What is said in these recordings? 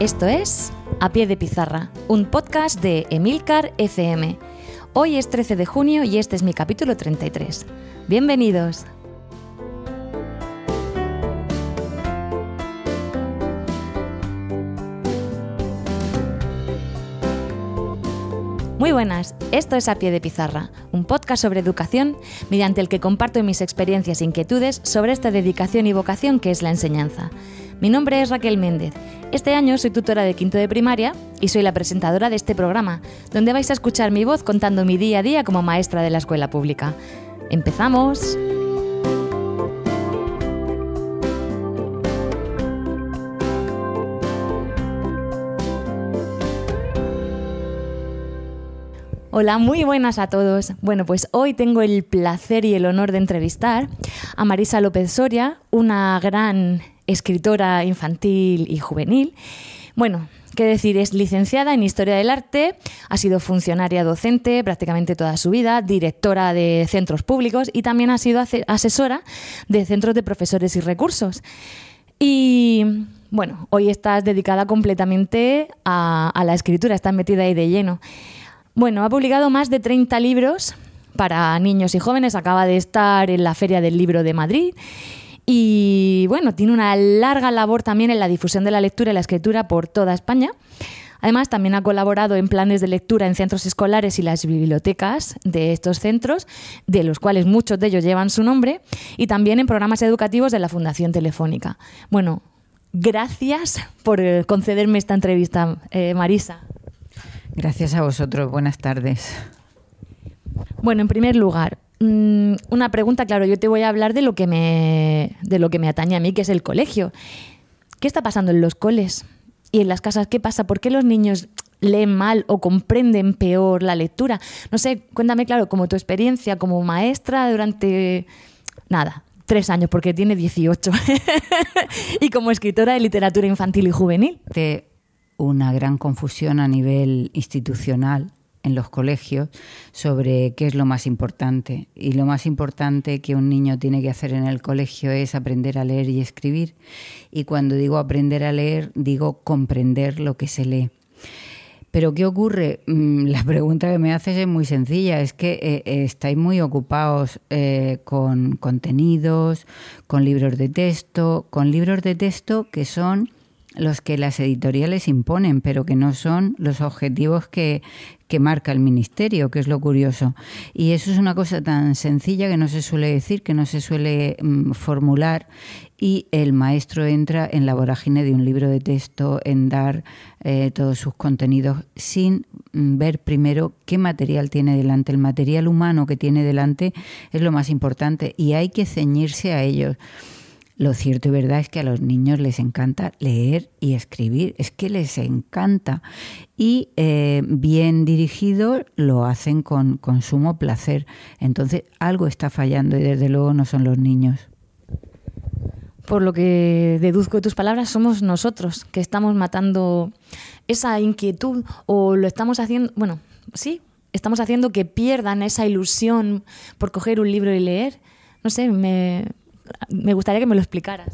Esto es A Pie de Pizarra, un podcast de Emilcar FM. Hoy es 13 de junio y este es mi capítulo 33. Bienvenidos. Muy buenas, esto es A Pie de Pizarra, un podcast sobre educación mediante el que comparto mis experiencias e inquietudes sobre esta dedicación y vocación que es la enseñanza. Mi nombre es Raquel Méndez. Este año soy tutora de quinto de primaria y soy la presentadora de este programa, donde vais a escuchar mi voz contando mi día a día como maestra de la escuela pública. ¡Empezamos! Hola, muy buenas a todos. Bueno, pues hoy tengo el placer y el honor de entrevistar a Marisa López Soria, una gran escritora infantil y juvenil. Bueno, qué decir, es licenciada en Historia del Arte, ha sido funcionaria docente prácticamente toda su vida, directora de centros públicos y también ha sido asesora de centros de profesores y recursos. Y bueno, hoy estás dedicada completamente a, la escritura, estás metida ahí de lleno. Bueno, ha publicado más de 30 libros para niños y jóvenes, acaba de estar en la Feria del Libro de Madrid y bueno, tiene una larga labor también en la difusión de la lectura y la escritura por toda España. Además, también ha colaborado en planes de lectura en centros escolares y las bibliotecas de estos centros, de los cuales muchos de ellos llevan su nombre, y también en programas educativos de la Fundación Telefónica. Bueno, gracias por eh, concederme esta entrevista, eh, Marisa. Gracias a vosotros. Buenas tardes. Bueno, en primer lugar, mm, una pregunta, claro, yo te voy a hablar de lo que me de lo que me atañe a mí, que es el colegio. ¿Qué está pasando en los coles y en las casas? ¿Qué pasa? ¿Por qué los niños leen mal o comprenden peor la lectura? No sé, cuéntame, claro, como tu experiencia como maestra durante nada, tres años, porque tiene 18, y como escritora de literatura infantil y juvenil. De una gran confusión a nivel institucional en los colegios sobre qué es lo más importante. Y lo más importante que un niño tiene que hacer en el colegio es aprender a leer y escribir. Y cuando digo aprender a leer, digo comprender lo que se lee. Pero ¿qué ocurre? Mm, la pregunta que me haces es muy sencilla. Es que eh, eh, estáis muy ocupados eh, con contenidos, con libros de texto, con libros de texto que son los que las editoriales imponen, pero que no son los objetivos que, que, marca el ministerio, que es lo curioso. Y eso es una cosa tan sencilla que no se suele decir, que no se suele mm, formular, y el maestro entra en la vorágine de un libro de texto, en dar eh, todos sus contenidos, sin mm, ver primero qué material tiene delante. El material humano que tiene delante es lo más importante y hay que ceñirse a ellos. Lo cierto y verdad es que a los niños les encanta leer y escribir, es que les encanta. Y eh, bien dirigido lo hacen con, con sumo placer. Entonces algo está fallando y desde luego no son los niños. Por lo que deduzco de tus palabras, somos nosotros que estamos matando esa inquietud o lo estamos haciendo, bueno, sí, estamos haciendo que pierdan esa ilusión por coger un libro y leer. No sé, me, me gustaría que me lo explicaras.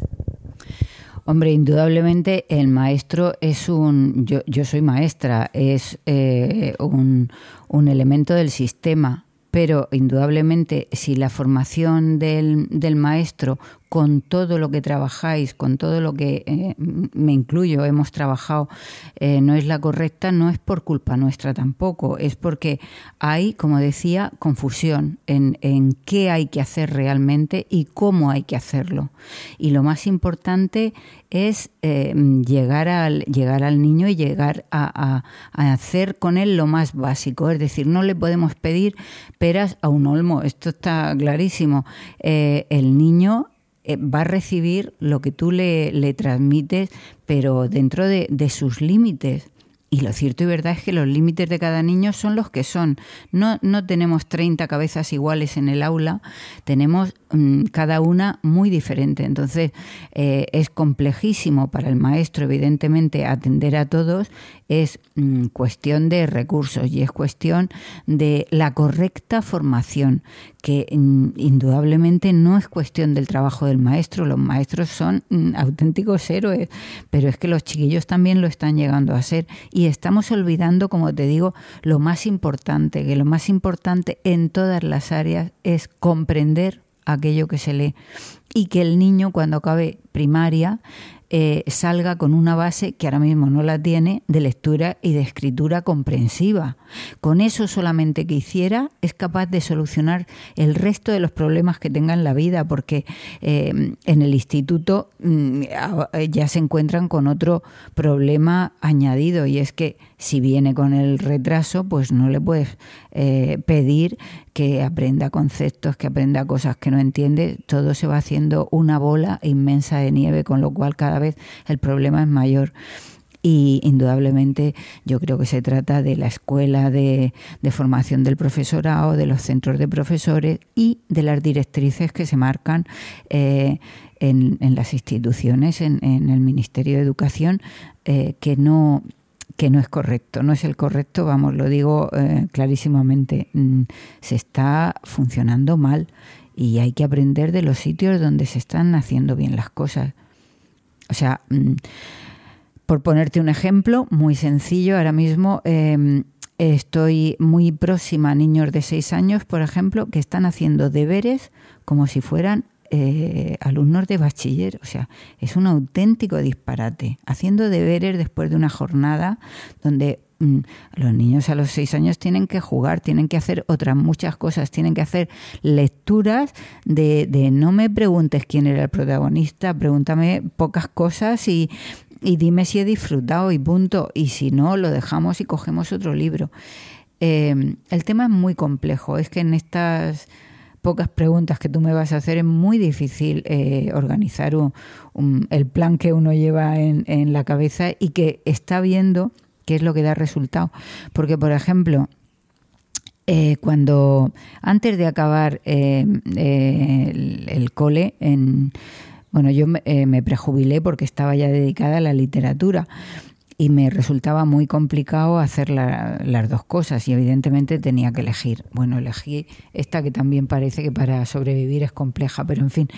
Hombre, indudablemente el maestro es un, yo, yo soy maestra, es eh, un, un, elemento del sistema, pero indudablemente si la formación del, del, maestro con todo lo que trabajáis, con todo lo que eh, me incluyo, hemos trabajado, eh, no es la correcta, no es por culpa nuestra tampoco, es porque hay, como decía, confusión en, en qué hay que hacer realmente y cómo hay que hacerlo. Y lo más importante es eh, llegar, al, llegar al niño y llegar a, hacer con él lo más básico. Es decir, no le podemos pedir peras a un olmo, esto está clarísimo. Eh, el niño eh, va a recibir lo que tú le, le transmites, pero dentro de, de sus límites. Y lo cierto y verdad es que los límites de cada niño son los que son. No, no tenemos 30 cabezas iguales en el aula, tenemos mm, cada una muy diferente. Entonces eh, es complejísimo para el maestro, evidentemente, atender a todos. Es mm, cuestión de recursos y es cuestión de la correcta formación, que mm, indudablemente no es cuestión del trabajo del maestro. Los maestros son auténticos héroes, pero es que los chiquillos también lo están llegando a ser y estamos olvidando, como te digo, lo más importante, que lo más importante en todas las áreas es comprender aquello que se lee. Y que el niño cuando acabe primaria eh, salga con una base que ahora mismo no la tiene de lectura y de escritura comprensiva. Con eso solamente que hiciera es capaz de solucionar el resto de los problemas que tenga en la vida, porque eh, en el instituto mm, ya se encuentran con otro problema añadido y es que si viene con el retraso, pues no le puedes eh, pedir que aprenda conceptos, que aprenda cosas que no entiende, todo se va haciendo una bola inmensa de nieve, con lo cual cada vez el problema es mayor. Y indudablemente yo creo que se trata de la escuela de, formación del profesorado, de los centros de profesores y de las directrices que se marcan eh, en, las instituciones, en, el Ministerio de Educación, eh, que no que no es correcto, no es el correcto, vamos, lo digo eh, clarísimamente, mm, se está funcionando mal y hay que aprender de los sitios donde se están haciendo bien las cosas. O sea, mm, por ponerte un ejemplo muy sencillo, ahora mismo em, estoy muy próxima a niños de 6 años, por ejemplo, que están haciendo deberes como si fueran eh, alumnos de bachiller. O sea, es un auténtico disparate. Haciendo deberes después de una jornada donde mm, los niños a los seis años tienen que jugar, tienen que hacer otras muchas cosas, tienen que hacer lecturas de, no me preguntes quién era el protagonista, pregúntame pocas cosas y, y dime si he disfrutado y punto. Y si no, lo dejamos y cogemos otro libro. Eh, el tema es muy complejo. Es que en estas pocas preguntas que tú me vas a hacer, es muy difícil eh, organizar el plan que uno lleva en, la cabeza y que está viendo qué es lo que da resultado. Porque, por ejemplo, eh, cuando antes de acabar eh, el, cole, en, bueno, yo me, me prejubilé porque estaba ya dedicada a la literatura y me resultaba muy complicado hacer las dos cosas y evidentemente tenía que elegir. Bueno, elegí esta que también parece que para sobrevivir es compleja, pero en fin,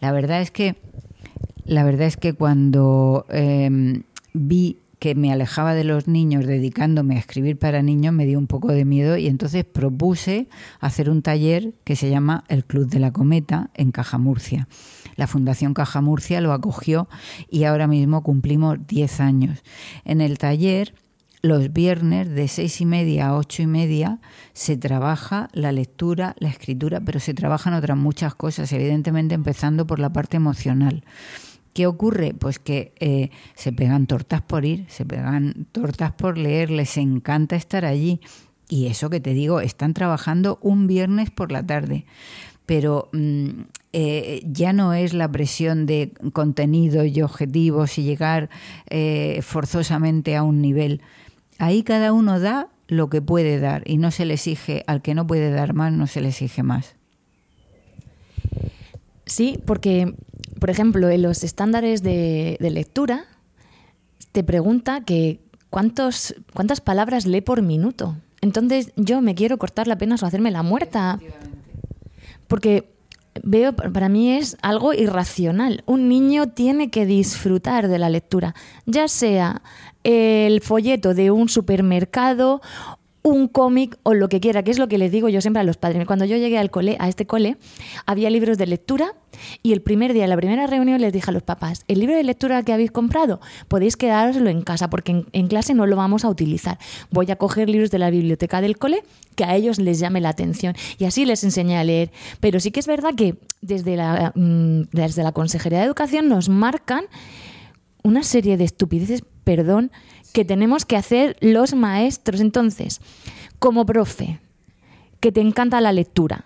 la verdad es que la verdad es que cuando em, vi que me alejaba de los niños dedicándome a escribir para niños me dio un poco de miedo y entonces propuse hacer un taller que se llama El Club de la Cometa en Caja Murcia. La Fundación Caja Murcia lo acogió y ahora mismo cumplimos 10 años. En el taller los viernes de seis y media a ocho y media se trabaja la lectura, la escritura, pero se trabajan otras muchas cosas, evidentemente empezando por la parte emocional. ¿Qué ocurre? Pues que eh, se pegan tortas por ir, se pegan tortas por leer, les encanta estar allí. Y eso que te digo, están trabajando un viernes por la tarde. Pero mm, eh, ya no es la presión de contenido y objetivos y llegar eh, forzosamente a un nivel. Ahí cada uno da lo que puede dar y no se le exige, al que no puede dar más, no se le exige más. Sí, porque, por ejemplo, en los estándares de, lectura te pregunta que cuántos, cuántas palabras lee por minuto. Entonces yo me quiero cortar la pena o hacerme la muerta. Porque veo, para mí es algo irracional. Un niño tiene que disfrutar de la lectura, ya sea el folleto de un supermercado, un cómic o lo que quiera, que es lo que les digo yo siempre a los padres. Cuando yo llegué al cole, a este cole, había libros de lectura y el primer día, la primera reunión, les dije a los papás, el libro de lectura que habéis comprado, podéis quedároslo en casa porque en, clase no lo vamos a utilizar. Voy a coger libros de la biblioteca del cole que a ellos les llame la atención y así les enseñé a leer. Pero sí que es verdad que desde la, mm, desde la Consejería de Educación nos marcan una serie de estupideces, perdón, que tenemos que hacer los maestros. Entonces, como profe, que te encanta la lectura,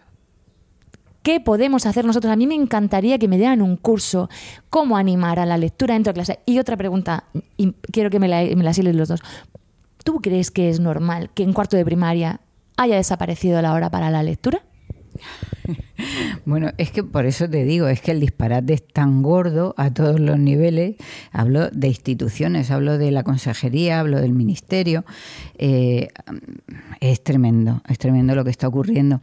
¿qué podemos hacer nosotros? A mí me encantaría que me dieran un curso, cómo animar a la lectura dentro de clase. Y otra pregunta, y quiero que me la, me los dos. ¿Tú crees que es normal que en cuarto de primaria haya desaparecido la hora para la lectura? Bueno, es que por eso te digo, es que el disparate es tan gordo a todos los niveles. Hablo de instituciones, hablo de la consejería, hablo del ministerio. Eh, es tremendo, es tremendo lo que está ocurriendo.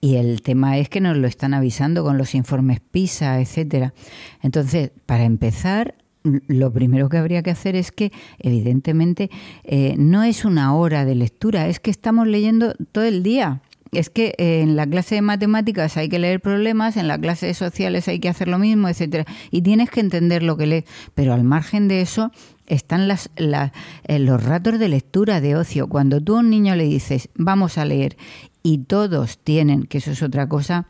Y el tema es que nos lo están avisando con los informes PISA, etcétera. Entonces, para empezar, lo primero que habría que hacer es que, evidentemente, eh, no es una hora de lectura, es que estamos leyendo todo el día es que eh, en la clase de matemáticas hay que leer problemas, en la clase de sociales hay que hacer lo mismo, etcétera, y tienes que entender lo que lees, pero al margen de eso están las, eh, los ratos de lectura de ocio. Cuando tú a un niño le dices, vamos a leer, y todos tienen, que eso es otra cosa,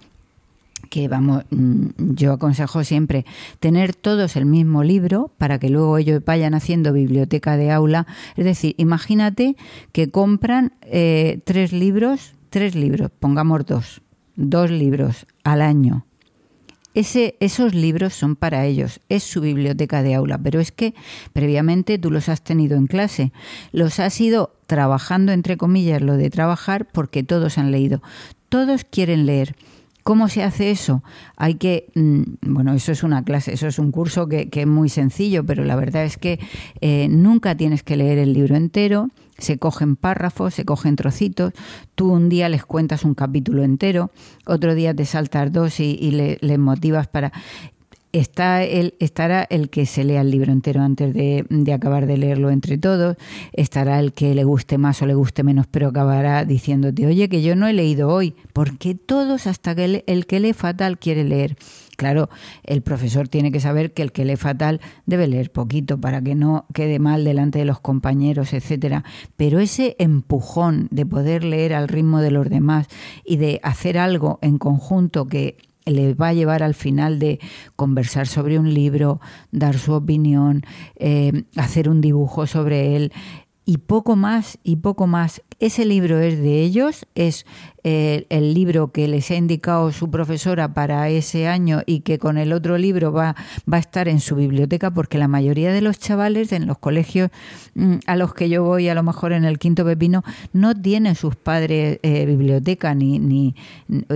que vamos, mm, yo aconsejo siempre tener todos el mismo libro para que luego ellos vayan haciendo biblioteca de aula. Es decir, imagínate que compran eh, tres libros tres libros, pongamos dos, dos libros al año. Ese, esos libros son para ellos, es su biblioteca de aula, pero es que previamente tú los has tenido en clase, los has ido trabajando, entre comillas, lo de trabajar, porque todos han leído, todos quieren leer. ¿Cómo se hace eso? Hay que, mm, bueno, eso es una clase, eso es un curso que, es muy sencillo, pero la verdad es que eh, nunca tienes que leer el libro entero, se cogen párrafos, se cogen trocitos, tú un día les cuentas un capítulo entero, otro día te saltas dos y, les motivas para está el, estará el que se lea el libro entero antes de, acabar de leerlo entre todos, estará el que le guste más o le guste menos, pero acabará diciéndote, oye, que yo no he leído hoy, porque todos, hasta que el que lee fatal quiere leer. Claro, el profesor tiene que saber que el que lee fatal debe leer poquito para que no quede mal delante de los compañeros, etcétera. Pero ese empujón de poder leer al ritmo de los demás y de hacer algo en conjunto que le va a llevar al final de conversar sobre un libro, dar su opinión, eh, hacer un dibujo sobre él, y poco más y poco más. Ese libro es de ellos, es eh, el libro que les ha indicado su profesora para ese año y que con el otro libro va, va a estar en su biblioteca porque la mayoría de los chavales en los colegios mm, a los que yo voy, a lo mejor en el quinto pepino, no tienen sus padres eh, biblioteca ni, ni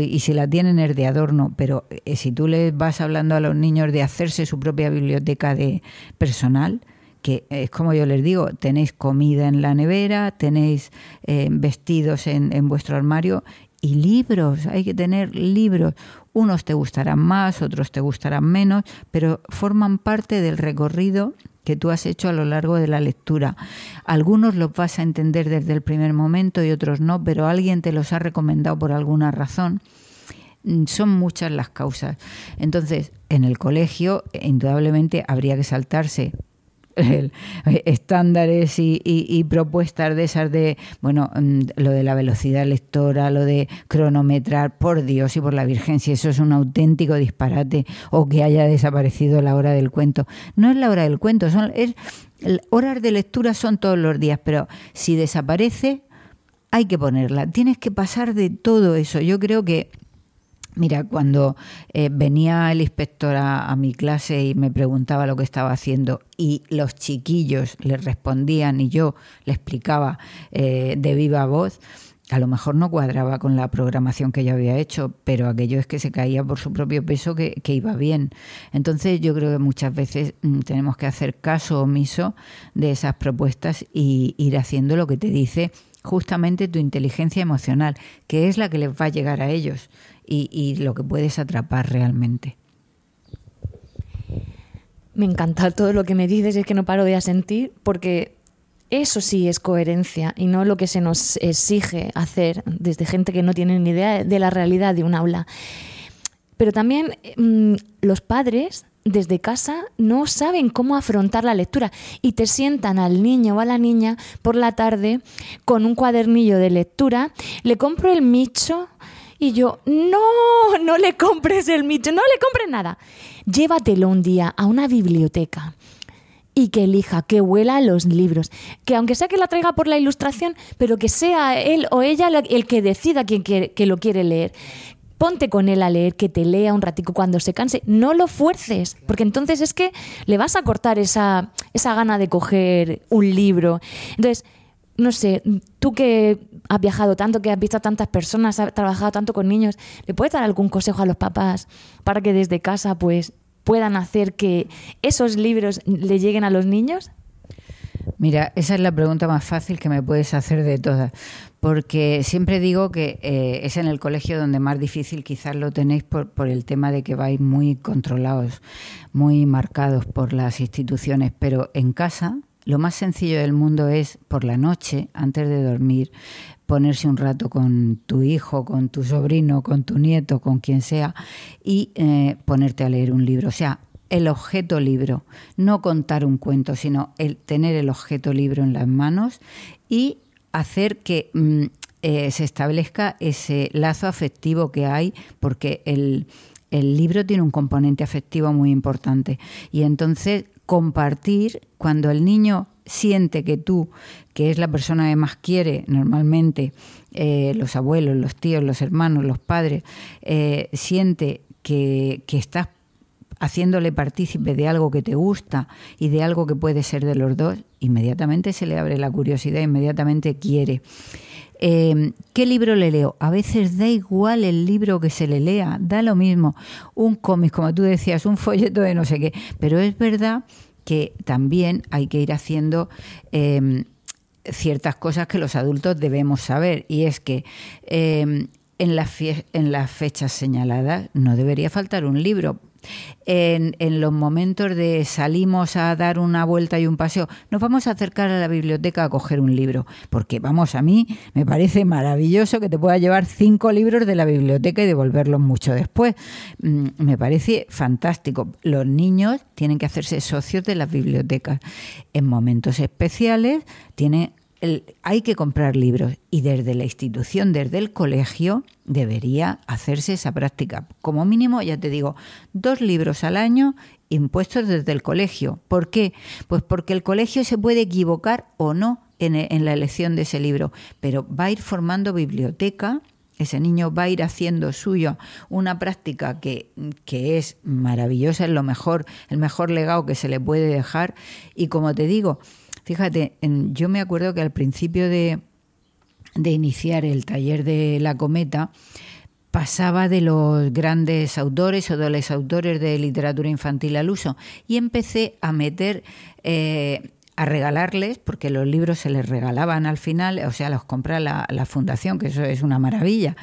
y si la tienen es de adorno, pero eh, si tú les vas hablando a los niños de hacerse su propia biblioteca de personal, que es como yo les digo, tenéis comida en la nevera, tenéis eh, vestidos en, en vuestro armario y libros, hay que tener libros. Unos te gustarán más, otros te gustarán menos, pero forman parte del recorrido que tú has hecho a lo largo de la lectura. Algunos los vas a entender desde el primer momento y otros no, pero alguien te los ha recomendado por alguna razón. Mm, son muchas las causas. Entonces, en el colegio, indudablemente, habría que saltarse estándares y, propuestas de esas de, bueno, mm, lo de la velocidad lectora, lo de cronometrar, por Dios y por la Virgen, si eso es un auténtico disparate o que haya desaparecido la hora del cuento. No es la hora del cuento, son es, horas de lectura son todos los días, pero si desaparece, hay que ponerla. Tienes que pasar de todo eso. Yo creo que Mira, cuando eh, venía el inspector a, mi clase y me preguntaba lo que estaba haciendo y los chiquillos le respondían y yo le explicaba eh, de viva voz, a lo mejor no cuadraba con la programación que yo había hecho, pero aquello es que se caía por su propio peso que, que iba bien. Entonces yo creo que muchas veces mm, tenemos que hacer caso omiso de esas propuestas y ir haciendo lo que te dice justamente tu inteligencia emocional, que es la que les va a llegar a ellos y, lo que puedes atrapar realmente. Me encanta todo lo que me dices, es que no paro de asentir porque Eso sí es coherencia y no lo que se nos exige hacer desde gente que no tiene ni idea de la realidad de un aula. Pero también mm, los padres desde casa no saben cómo afrontar la lectura y te sientan al niño o a la niña por la tarde con un cuadernillo de lectura, le compro el micho y yo, no, no le compres el micho, no le compres nada. Llévatelo un día a una biblioteca y que elija, que huela los libros, que aunque sea que la traiga por la ilustración, pero que sea él o ella el que decida quién quiere, que lo quiere leer, ponte con él a leer, que te lea un ratico cuando se canse. No lo fuerces, porque entonces es que le vas a cortar esa, esa gana de coger un libro. Entonces, no sé, tú que has viajado tanto, que has visto a tantas personas, has trabajado tanto con niños, ¿le puedes dar algún consejo a los papás para que desde casa pues puedan hacer que esos libros le lleguen a los niños? Mira, esa es la pregunta más fácil que me puedes hacer de todas, porque siempre digo que eh, es en el colegio donde más difícil quizás lo tenéis por, por el tema de que vais muy controlados, muy marcados por las instituciones, pero en casa lo más sencillo del mundo es por la noche, antes de dormir, ponerse un rato con tu hijo, con tu sobrino, con tu nieto, con quien sea, y eh, ponerte a leer un libro. O sea, el objeto libro, no contar un cuento, sino el tener el objeto libro en las manos y hacer que mm, eh, se establezca ese lazo afectivo que hay, porque el, el libro tiene un componente afectivo muy importante. Y entonces compartir, cuando el niño siente que tú, que es la persona que más quiere normalmente, eh, los abuelos, los tíos, los hermanos, los padres, eh, siente que, que estás haciéndole partícipe de algo que te gusta y de algo que puede ser de los dos, inmediatamente se le abre la curiosidad, inmediatamente quiere. Em, ¿Qué libro le leo? A veces da igual el libro que se le lea, da lo mismo. Un cómic, como tú decías, un folleto de no sé qué. Pero es verdad que también hay que ir haciendo em, ciertas cosas que los adultos debemos saber. Y es que em, en, las en las fechas señaladas no debería faltar un libro en, los momentos de salimos a dar una vuelta y un paseo, nos vamos a acercar a la biblioteca a coger un libro, porque vamos, a mí me parece maravilloso que te pueda llevar cinco libros de la biblioteca y devolverlos mucho después. Mm, me parece fantástico. Los niños tienen que hacerse socios de las bibliotecas. En momentos especiales tienen hay que comprar libros y desde la institución, desde el colegio, debería hacerse esa práctica. Como mínimo, ya te digo, dos libros al año impuestos desde el colegio. ¿Por qué? Pues porque el colegio se puede equivocar o no en, en la elección de ese libro, pero va a ir formando biblioteca ese niño va a ir haciendo suyo una práctica que, que, es maravillosa, es lo mejor, el mejor legado que se le puede dejar. Y como te digo, Fíjate, yo me acuerdo que al principio de, iniciar el taller de la cometa, pasaba de los grandes autores o de los autores de literatura infantil al uso y empecé a meter eh, a regalarles, porque los libros se les regalaban al final, o sea, los compra la, fundación, que eso es una maravilla.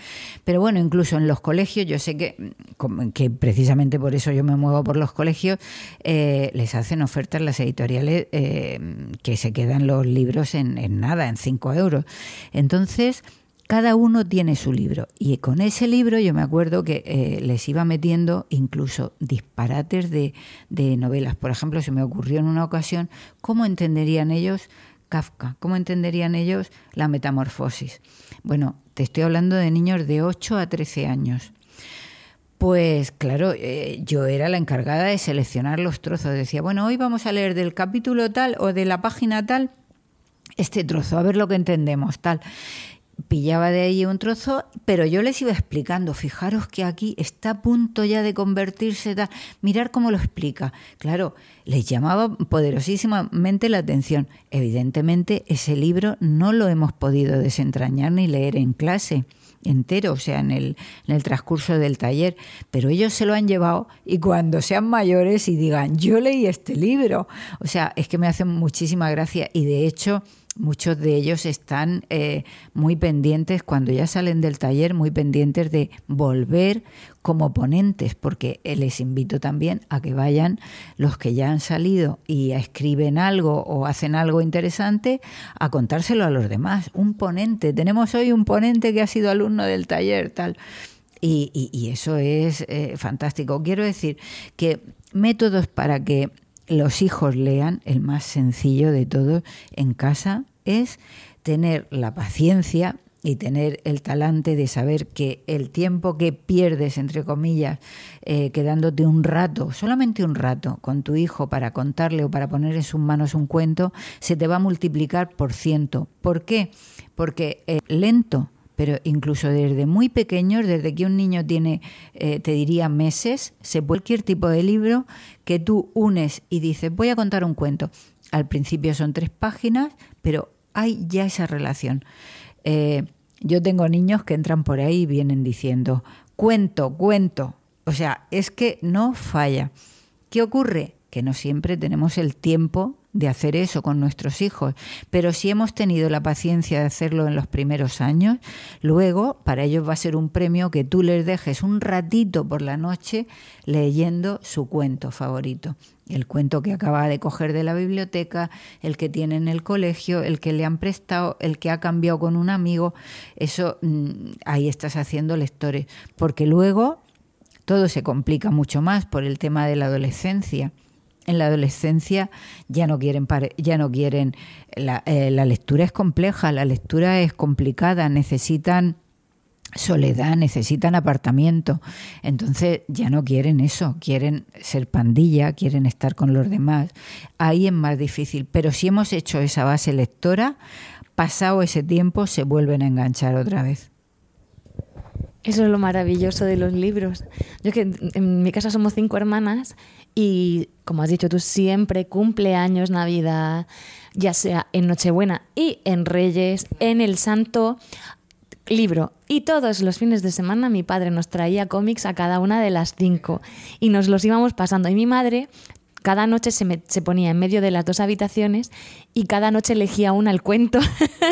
Pero bueno, incluso en los colegios, yo sé que, que precisamente por eso yo me muevo por los colegios, eh, les hacen ofertas las editoriales eh, que se quedan los libros en, en nada, en cinco euros. Entonces, cada uno tiene su libro y con ese libro yo me acuerdo que eh, les iba metiendo incluso disparates de, novelas. Por ejemplo, se me ocurrió en una ocasión cómo entenderían ellos Kafka, cómo entenderían ellos la metamorfosis. Bueno, te estoy hablando de niños de 8 a 13 años. Pues claro, eh, yo era la encargada de seleccionar los trozos. Decía, bueno, hoy vamos a leer del capítulo tal o de la página tal este trozo, a ver lo que entendemos, tal pillaba de ahí un trozo, pero yo les iba explicando, fijaros que aquí está a punto ya de convertirse, tal, mirar cómo lo explica. Claro, les llamaba poderosísimamente la atención. Evidentemente ese libro no lo hemos podido desentrañar ni leer en clase entero, o sea, en el, en el transcurso del taller, pero ellos se lo han llevado y cuando sean mayores y digan, yo leí este libro, o sea, es que me hace muchísima gracia y de hecho muchos de ellos están eh, muy pendientes, cuando ya salen del taller, muy pendientes de volver como ponentes, porque les invito también a que vayan los que ya han salido y escriben algo o hacen algo interesante, a contárselo a los demás. Un ponente, tenemos hoy un ponente que ha sido alumno del taller, tal. Y, eso es eh, fantástico. Quiero decir que métodos para que los hijos lean, el más sencillo de todos en casa, es tener la paciencia y tener el talante de saber que el tiempo que pierdes, entre comillas, eh, quedándote un rato, solamente un rato, con tu hijo para contarle o para poner en sus manos un cuento, se te va a multiplicar por ciento. ¿Por qué? Porque eh, lento pero incluso desde muy pequeños, desde que un niño tiene, eh, te diría, meses, se cualquier tipo de libro que tú unes y dices, voy a contar un cuento. Al principio son tres páginas, pero hay ya esa relación. Eh, yo tengo niños que entran por ahí y vienen diciendo, cuento, cuento. O sea, es que no falla. ¿Qué ocurre? Que no siempre tenemos el tiempo de hacer eso con nuestros hijos, pero si hemos tenido la paciencia de hacerlo en los primeros años, luego para ellos va a ser un premio que tú les dejes un ratito por la noche leyendo su cuento favorito. El cuento que acaba de coger de la biblioteca, el que tiene en el colegio, el que le han prestado, el que ha cambiado con un amigo, eso mm, ahí estás haciendo lectores, porque luego todo se complica mucho más por el tema de la adolescencia en la adolescencia ya no quieren, ya no quieren la, eh, la, lectura es compleja, la lectura es complicada, necesitan soledad, necesitan apartamiento, entonces ya no quieren eso, quieren ser pandilla, quieren estar con los demás, ahí es más difícil, pero si hemos hecho esa base lectora, pasado ese tiempo se vuelven a enganchar otra vez. Eso es lo maravilloso de los libros. Yo que en mi casa somos cinco hermanas y, como has dicho tú, siempre cumpleaños, Navidad, ya sea en Nochebuena y en Reyes, en el Santo libro. Y todos los fines de semana mi padre nos traía cómics a cada una de las cinco y nos los íbamos pasando. Y mi madre cada noche se, se, ponía en medio de las dos habitaciones y cada noche elegía una el cuento.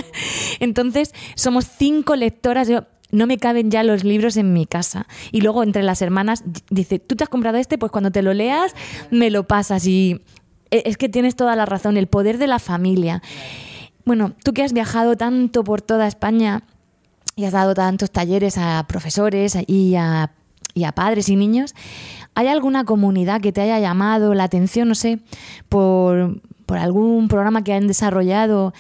Entonces, somos cinco lectoras. No me caben ya los libros en mi casa. Y luego entre las hermanas dice, tú te has comprado este, pues cuando te lo leas me lo pasas. Y e, es que tienes toda la razón, el poder de la familia. Bueno, tú que has viajado tanto por toda España y has dado tantos talleres a profesores y a, y a padres y niños, ¿hay alguna comunidad que te haya llamado la atención, no sé, por, por algún programa que han desarrollado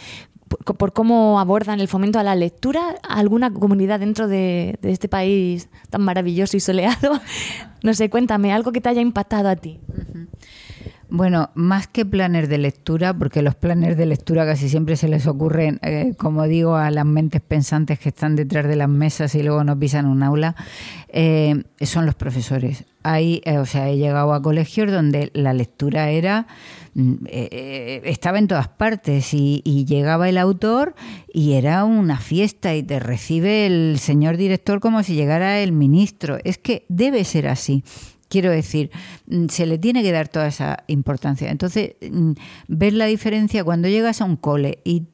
por, cómo abordan el fomento a la lectura alguna comunidad dentro de, este país tan maravilloso y soleado. No sé, cuéntame, algo que te haya impactado a ti. Bueno, más que planes de lectura, porque los planes de lectura casi siempre se les ocurren, eh, como digo, a las mentes pensantes que están detrás de las mesas y luego nos pisan un aula, eh, son los profesores. Ahí, eh, o sea, he llegado a colegios donde la lectura era mm, estaba en todas partes y, y, llegaba el autor y era una fiesta y te recibe el señor director como si llegara el ministro. Es que debe ser así. Quiero decir, mm, se le tiene que dar toda esa importancia. Entonces, mm, ver la diferencia cuando llegas a un cole y,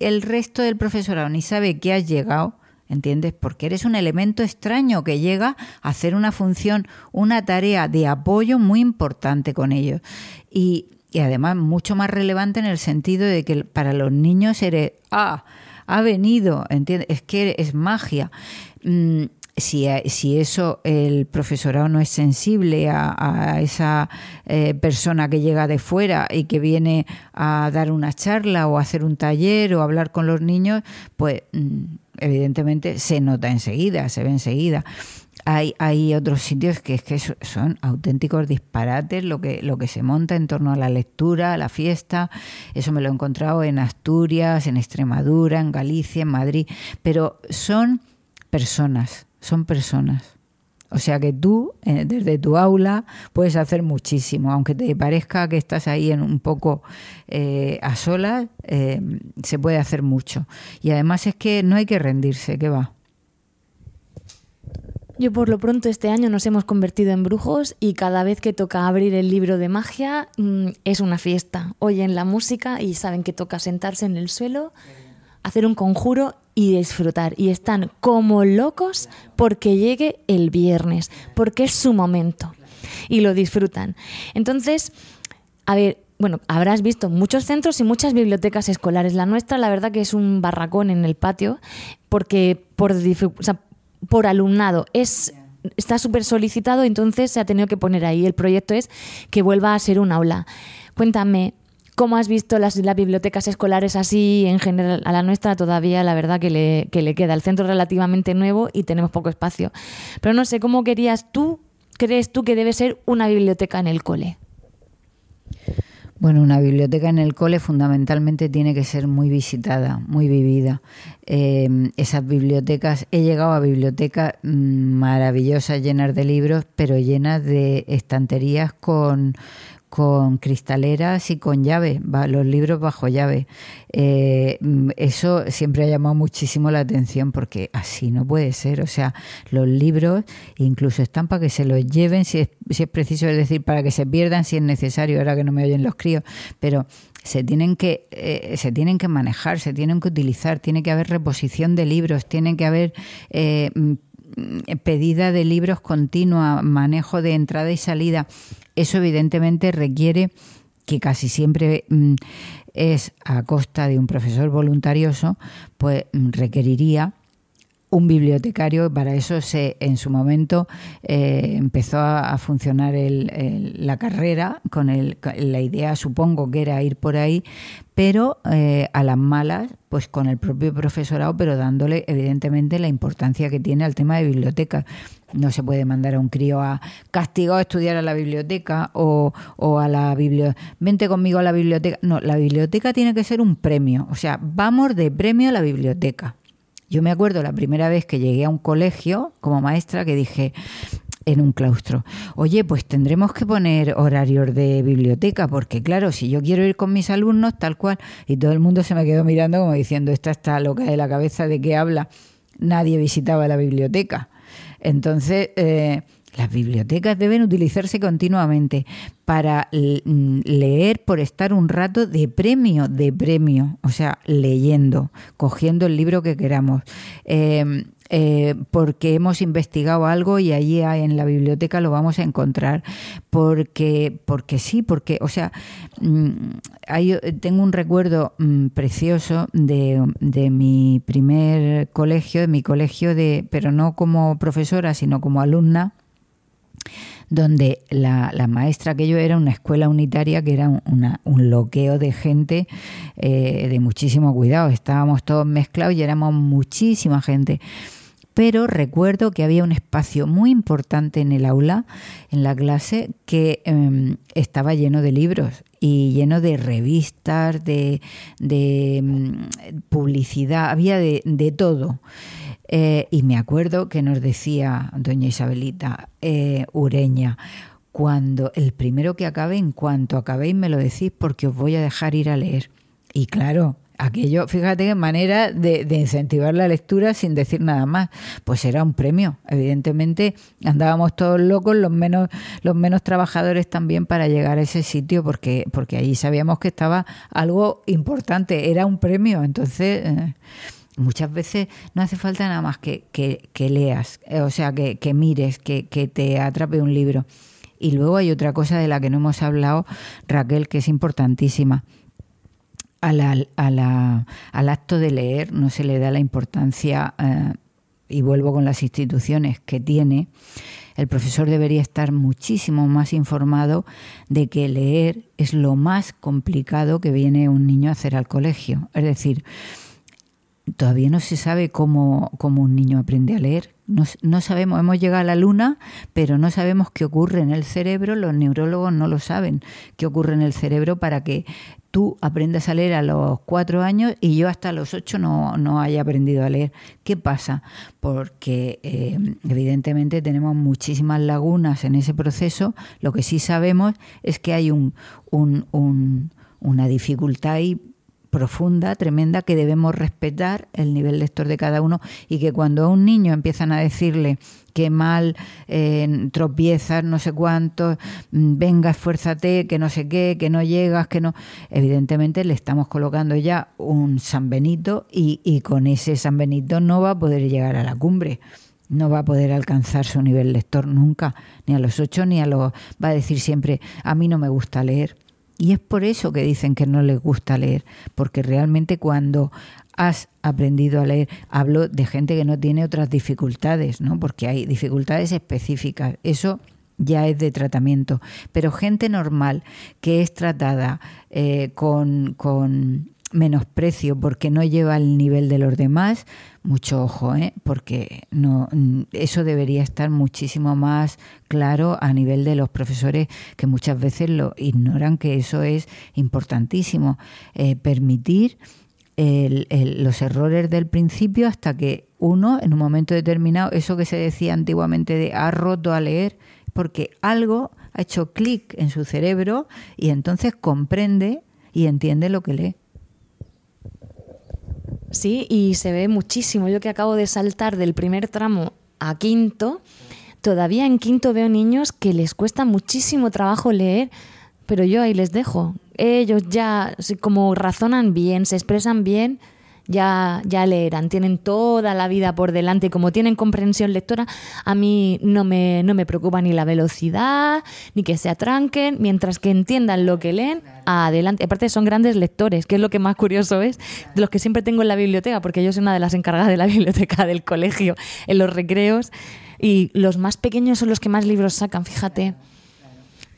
el resto del profesorado ni sabe que has llegado, ¿entiendes? Porque eres un elemento extraño que llega a hacer una función, una tarea de apoyo muy importante con ellos. Y, además mucho más relevante en el sentido de que para los niños eres, ah, ha venido, ¿entiendes? Es que es magia. Mm, si, si eso el profesorado no es sensible a, esa eh, persona que llega de fuera y que viene a dar una charla o a hacer un taller o hablar con los niños, pues mm, evidentemente se nota enseguida, se ve enseguida. Hay, hay, otros sitios que es que son auténticos disparates lo que, lo que se monta en torno a la lectura, a la fiesta. Eso me lo he encontrado en Asturias, en Extremadura, en Galicia, en Madrid. Pero son personas, son personas. O sea que tú, eh, desde tu aula, puedes hacer muchísimo. Aunque te parezca que estás ahí en un poco eh, a solas, eh, se puede hacer mucho. Y además es que no hay que rendirse, que va. Yo por lo pronto este año nos hemos convertido en brujos y cada vez que toca abrir el libro de magia mm, es una fiesta. Oyen la música y saben que toca sentarse en el suelo, hacer un conjuro y disfrutar. Y están como locos porque llegue el viernes, porque es su momento. Y lo disfrutan. Entonces, a ver, bueno, habrás visto muchos centros y muchas bibliotecas escolares. La nuestra, la verdad que es un barracón en el patio, porque por, por alumnado es está súper solicitado, entonces se ha tenido que poner ahí. El proyecto es que vuelva a ser un aula. Cuéntame, ¿cómo has visto las, bibliotecas escolares así en general? A la nuestra todavía, la verdad, que le, que le queda. El centro relativamente nuevo y tenemos poco espacio. Pero no sé, ¿cómo querías tú, crees tú que debe ser una biblioteca en el cole? Bueno, una biblioteca en el cole fundamentalmente tiene que ser muy visitada, muy vivida. Eh, esas bibliotecas, he llegado a bibliotecas mm, maravillosas, llenas de libros, pero llenas de estanterías con, con cristaleras y con llave, los libros bajo llave. Eh, eso siempre ha llamado muchísimo la atención porque así no puede ser. O sea, los libros incluso están para que se los lleven si es, si es preciso, es decir, para que se pierdan si es necesario, ahora que no me oyen los críos, pero se tienen que eh, se tienen que manejar, se tienen que utilizar, tiene que haber reposición de libros, tiene que haber eh, pedida de libros continua, manejo de entrada y salida. Eso evidentemente requiere que casi siempre mm, es a costa de un profesor voluntarioso, pues mm, requeriría un bibliotecario. Para eso se, en su momento eh, empezó a, funcionar la carrera con, el, la idea, supongo que era ir por ahí, pero eh, a las malas, pues con el propio profesorado, pero dándole evidentemente la importancia que tiene al tema de biblioteca. No se puede mandar a un crío a castigado a estudiar a la biblioteca o, o a la biblioteca. Vente conmigo a la biblioteca. No, la biblioteca tiene que ser un premio. O sea, vamos de premio a la biblioteca. Yo me acuerdo la primera vez que llegué a un colegio como maestra que dije en un claustro, oye, pues tendremos que poner horarios de biblioteca, porque claro, si yo quiero ir con mis alumnos, tal cual, y todo el mundo se me quedó mirando como diciendo, esta está loca de la cabeza de qué habla, nadie visitaba la biblioteca. Entonces, eh, las bibliotecas deben utilizarse continuamente para mm, leer por estar un rato de premio, de premio, o sea, leyendo, cogiendo el libro que queramos. Em, eh, porque hemos investigado algo y allí en la biblioteca lo vamos a encontrar. Porque, porque sí, porque, o sea, mm, tengo un recuerdo mm, precioso de, de, mi primer colegio, de mi colegio de, pero no como profesora, sino como alumna donde la, maestra que yo era una escuela unitaria que era un loqueo de gente eh, de muchísimo cuidado. Estábamos todos mezclados y éramos muchísima gente. Pero recuerdo que había un espacio muy importante en el aula, en la clase, que em, estaba lleno de libros y lleno de revistas, de, mm, publicidad, había de, de todo. Eh, y me acuerdo que nos decía doña Isabelita eh, Ureña, cuando el primero que acabe, en cuanto acabéis me lo decís porque os voy a dejar ir a leer. Y claro, aquello, fíjate qué manera de, incentivar la lectura sin decir nada más. Pues era un premio. Evidentemente andábamos todos locos, los menos, los menos trabajadores también para llegar a ese sitio, porque, porque allí sabíamos que estaba algo importante, era un premio. Entonces, eh, muchas veces no hace falta nada más que, que, leas, eh, o sea, que, mires, que, te atrape un libro. Y luego hay otra cosa de la que no hemos hablado, Raquel, que es importantísima. Al acto de leer no se le da la importancia, eh, y vuelvo con las instituciones que tiene, el profesor debería estar muchísimo más informado de que leer es lo más complicado que viene un niño a hacer al colegio. Es decir, todavía no se sabe cómo, cómo un niño aprende a leer. No, no, sabemos, hemos llegado a la luna, pero no sabemos qué ocurre en el cerebro, los neurólogos no lo saben, qué ocurre en el cerebro para que tú aprendas a leer a los cuatro años y yo hasta los ocho no, no haya aprendido a leer. ¿Qué pasa? Porque eh, evidentemente tenemos muchísimas lagunas en ese proceso. Lo que sí sabemos es que hay un, un, un, una dificultad ahí profunda, tremenda, que debemos respetar el nivel lector de cada uno y que cuando a un niño empiezan a decirle que mal eh, tropiezas, no sé cuánto, mm, venga, esfuérzate, que no sé qué, que no llegas, que no. Evidentemente le estamos colocando ya un San Benito y, y con ese San Benito no va a poder llegar a la cumbre no va a poder alcanzar su nivel lector nunca, ni a los ocho, ni a los... va a decir siempre, a mí no me gusta leer. Y es por eso que dicen que no les gusta leer, porque realmente cuando has aprendido a leer, hablo de gente que no tiene otras dificultades, ¿no? Porque hay dificultades específicas. Eso ya es de tratamiento. Pero gente normal que es tratada eh, con, con menosprecio porque no lleva el nivel de los demás, mucho ojo, ¿eh? porque no, eso debería estar muchísimo más claro a nivel de los profesores que muchas veces lo ignoran, que eso es importantísimo. Eh, permitir los errores del principio hasta que uno, en un momento determinado, eso que se decía antiguamente de ha roto a leer, porque algo ha hecho clic en su cerebro y entonces comprende y entiende lo que lee. Sí, y se ve muchísimo. Yo que acabo de saltar del primer tramo a quinto, todavía en quinto veo niños que les cuesta muchísimo trabajo leer, pero yo ahí les dejo. Ellos ya, como razonan bien, se expresan bien, ya, ya leerán, tienen toda la vida por delante, como tienen comprensión lectora, a mí no me, no me preocupa ni la velocidad, ni que se atranquen, mientras que entiendan lo que leen, adelante. Aparte son grandes lectores, que es lo que más curioso es, los que siempre tengo en la biblioteca, porque yo soy una de las encargadas de la biblioteca del colegio, en los recreos, y los más pequeños son los que más libros sacan, fíjate.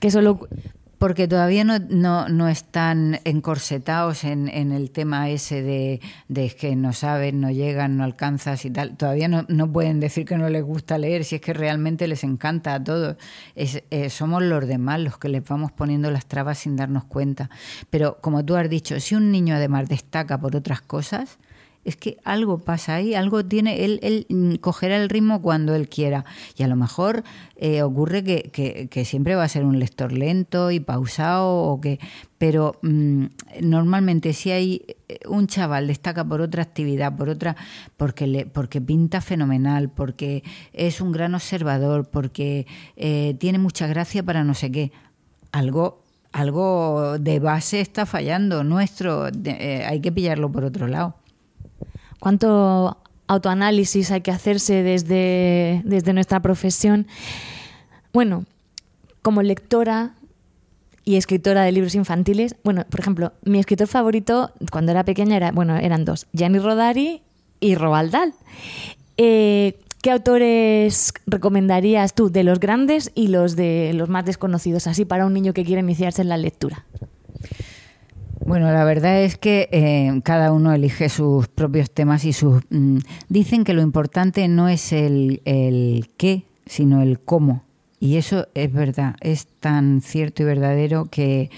Que solo porque todavía no, no, no están encorsetados en, en, el tema ese de, de, que no saben, no llegan, no alcanzas y tal. Todavía no, no, pueden decir que no les gusta leer, si es que realmente les encanta a todos. Eh, somos los demás los que les vamos poniendo las trabas sin darnos cuenta. Pero como tú has dicho, si un niño además destaca por otras cosas, es que algo pasa ahí, algo tiene, él, él mm, cogerá el ritmo cuando él quiera. Y a lo mejor eh, ocurre que, que, siempre va a ser un lector lento y pausado, o que, pero mm, normalmente si hay eh, un chaval destaca por otra actividad, por otra, porque, le, porque pinta fenomenal, porque es un gran observador, porque eh, tiene mucha gracia para no sé qué, algo algo de base está fallando nuestro, hay que pillarlo por otro lado cuánto autoanálisis hay que hacerse desde, desde nuestra profesión. Bueno, como lectora y escritora de libros infantiles, bueno, por ejemplo, mi escritor favorito cuando era pequeña era, bueno, eran dos, Gianni Rodari y Roald Dahl. Eh, ¿Qué autores recomendarías tú de los grandes y los de los más desconocidos, así para un niño que quiere iniciarse en la lectura? Bueno, la verdad es que eh, cada uno elige sus propios temas y sus... Mm, dicen que lo importante no es el, el qué, sino el cómo. Y eso es verdad, es tan cierto y verdadero que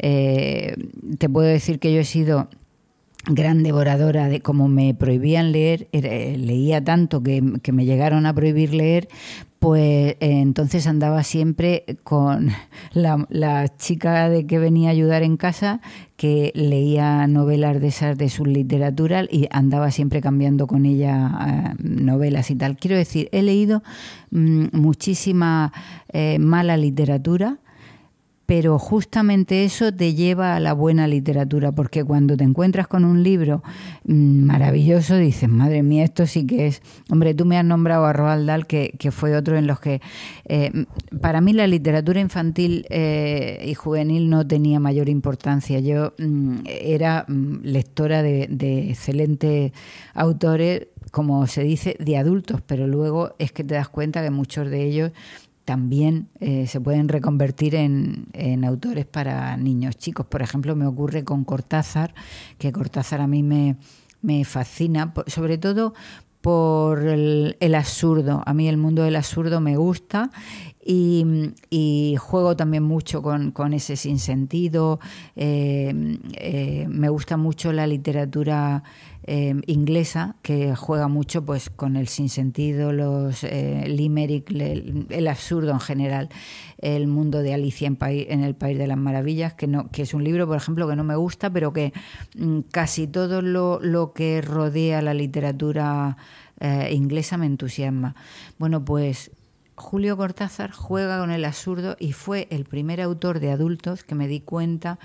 eh, te puedo decir que yo he sido gran devoradora de como me prohibían leer, leía tanto que, que, me llegaron a prohibir leer, pues eh, entonces andaba siempre con la, chica de que venía a ayudar en casa que leía novelas de esas de su literatura y andaba siempre cambiando con ella eh, novelas y tal. Quiero decir, he leído mm, muchísima eh, mala literatura pero justamente eso te lleva a la buena literatura, porque cuando te encuentras con un libro mm, maravilloso, dices, madre mía, esto sí que es... Hombre, tú me has nombrado a Roald Dahl, que, que fue otro en los que... Eh, para mí la literatura infantil eh, y juvenil no tenía mayor importancia. Yo mm, era mm, lectora de, de excelentes autores, como se dice, de adultos, pero luego es que te das cuenta que muchos de ellos también eh, se pueden reconvertir en, autores para niños chicos. Por ejemplo, me ocurre con Cortázar, que Cortázar a mí me, fascina, sobre todo por el, absurdo. A mí el mundo del absurdo me gusta y, juego también mucho con, ese sinsentido. Eh, eh, me gusta mucho la literatura eh, inglesa que juega mucho pues con el sinsentido, los limerick, el, absurdo en general, el mundo de Alicia en, en, el País de las Maravillas, que no, que es un libro, por ejemplo, que no me gusta, pero que mm, casi todo lo, lo, que rodea la literatura inglesa me entusiasma. Bueno, pues Julio Cortázar juega con el absurdo y fue el primer autor de adultos que me di cuenta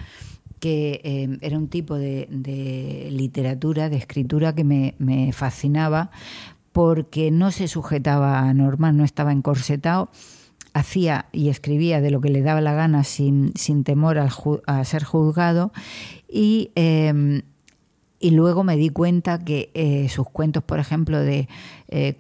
que eh, era un tipo de, literatura, de escritura que me, fascinaba porque no se sujetaba a normas, no estaba encorsetado, hacía y escribía de lo que le daba la gana sin, temor a ser juzgado y, em, y luego me di cuenta que eh, sus cuentos, por ejemplo, de eh,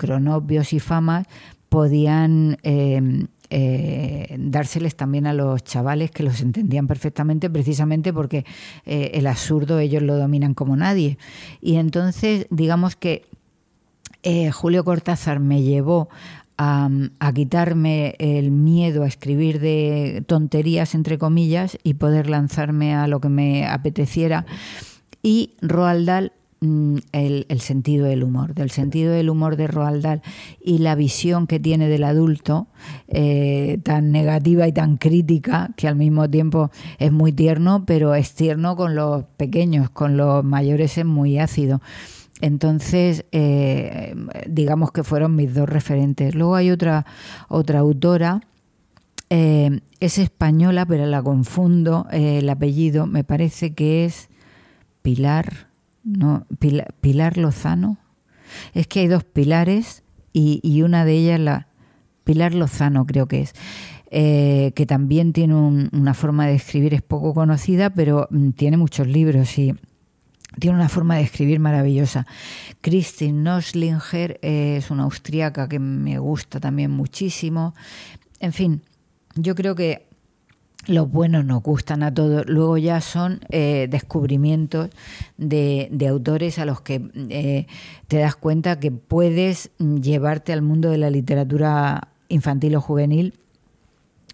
y Famas, podían em, eh, dárseles también a los chavales que los entendían perfectamente, precisamente porque eh, el absurdo ellos lo dominan como nadie. Y entonces, digamos que eh, Julio Cortázar me llevó a, quitarme el miedo a escribir de tonterías, entre comillas, y poder lanzarme a lo que me apeteciera. Y Roald Mm, el, sentido del humor, del sentido del humor de Roald Dahl y la visión que tiene del adulto, eh, tan negativa y tan crítica, que al mismo tiempo es muy tierno, pero es tierno con los pequeños, con los mayores es muy ácido. Entonces, eh, digamos que fueron mis dos referentes. Luego hay otra, otra autora, eh, es española, pero la confundo el apellido, me parece que es Pilar no, Pilar, Lozano. Es que hay dos pilares y, una de ellas, la Pilar Lozano creo que es, eh, que también tiene una forma de escribir, es poco conocida, pero mm, tiene muchos libros y tiene una forma de escribir maravillosa. Christine Noslinger es una austríaca que me gusta también muchísimo. En fin, yo creo que los buenos nos gustan a todos. Luego ya son eh, descubrimientos de, autores a los que eh, te das cuenta que puedes llevarte al mundo de la literatura infantil o juvenil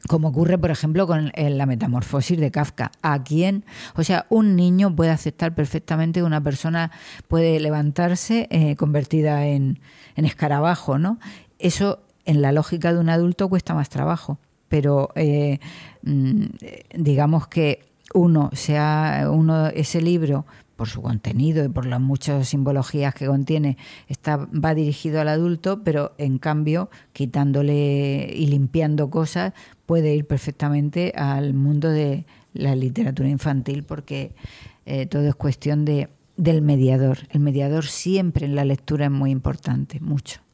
como ocurre, por ejemplo, con la metamorfosis de Kafka. ¿A quién? O sea, un niño puede aceptar perfectamente que una persona puede levantarse eh, convertida en, en escarabajo, ¿no? Eso, en la lógica de un adulto, cuesta más trabajo pero eh, mm, digamos que uno sea uno ese libro por su contenido y por las muchas simbologías que contiene está va dirigido al adulto pero en cambio quitándole y limpiando cosas puede ir perfectamente al mundo de la literatura infantil porque eh, todo es cuestión de del mediador. El mediador siempre en la lectura es muy importante mucho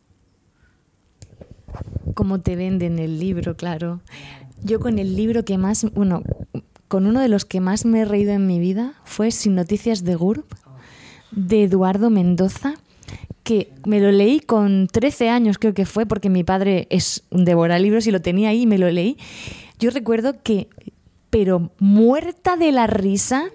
cómo te venden el libro, claro. Yo con el libro que más, bueno, con uno de los que más me he reído en mi vida fue Sin Noticias de GURB, de Eduardo Mendoza, que me lo leí con 13 años, creo que fue, porque mi padre es un libros y lo tenía ahí y me lo leí. Yo recuerdo que, pero muerta de la risa,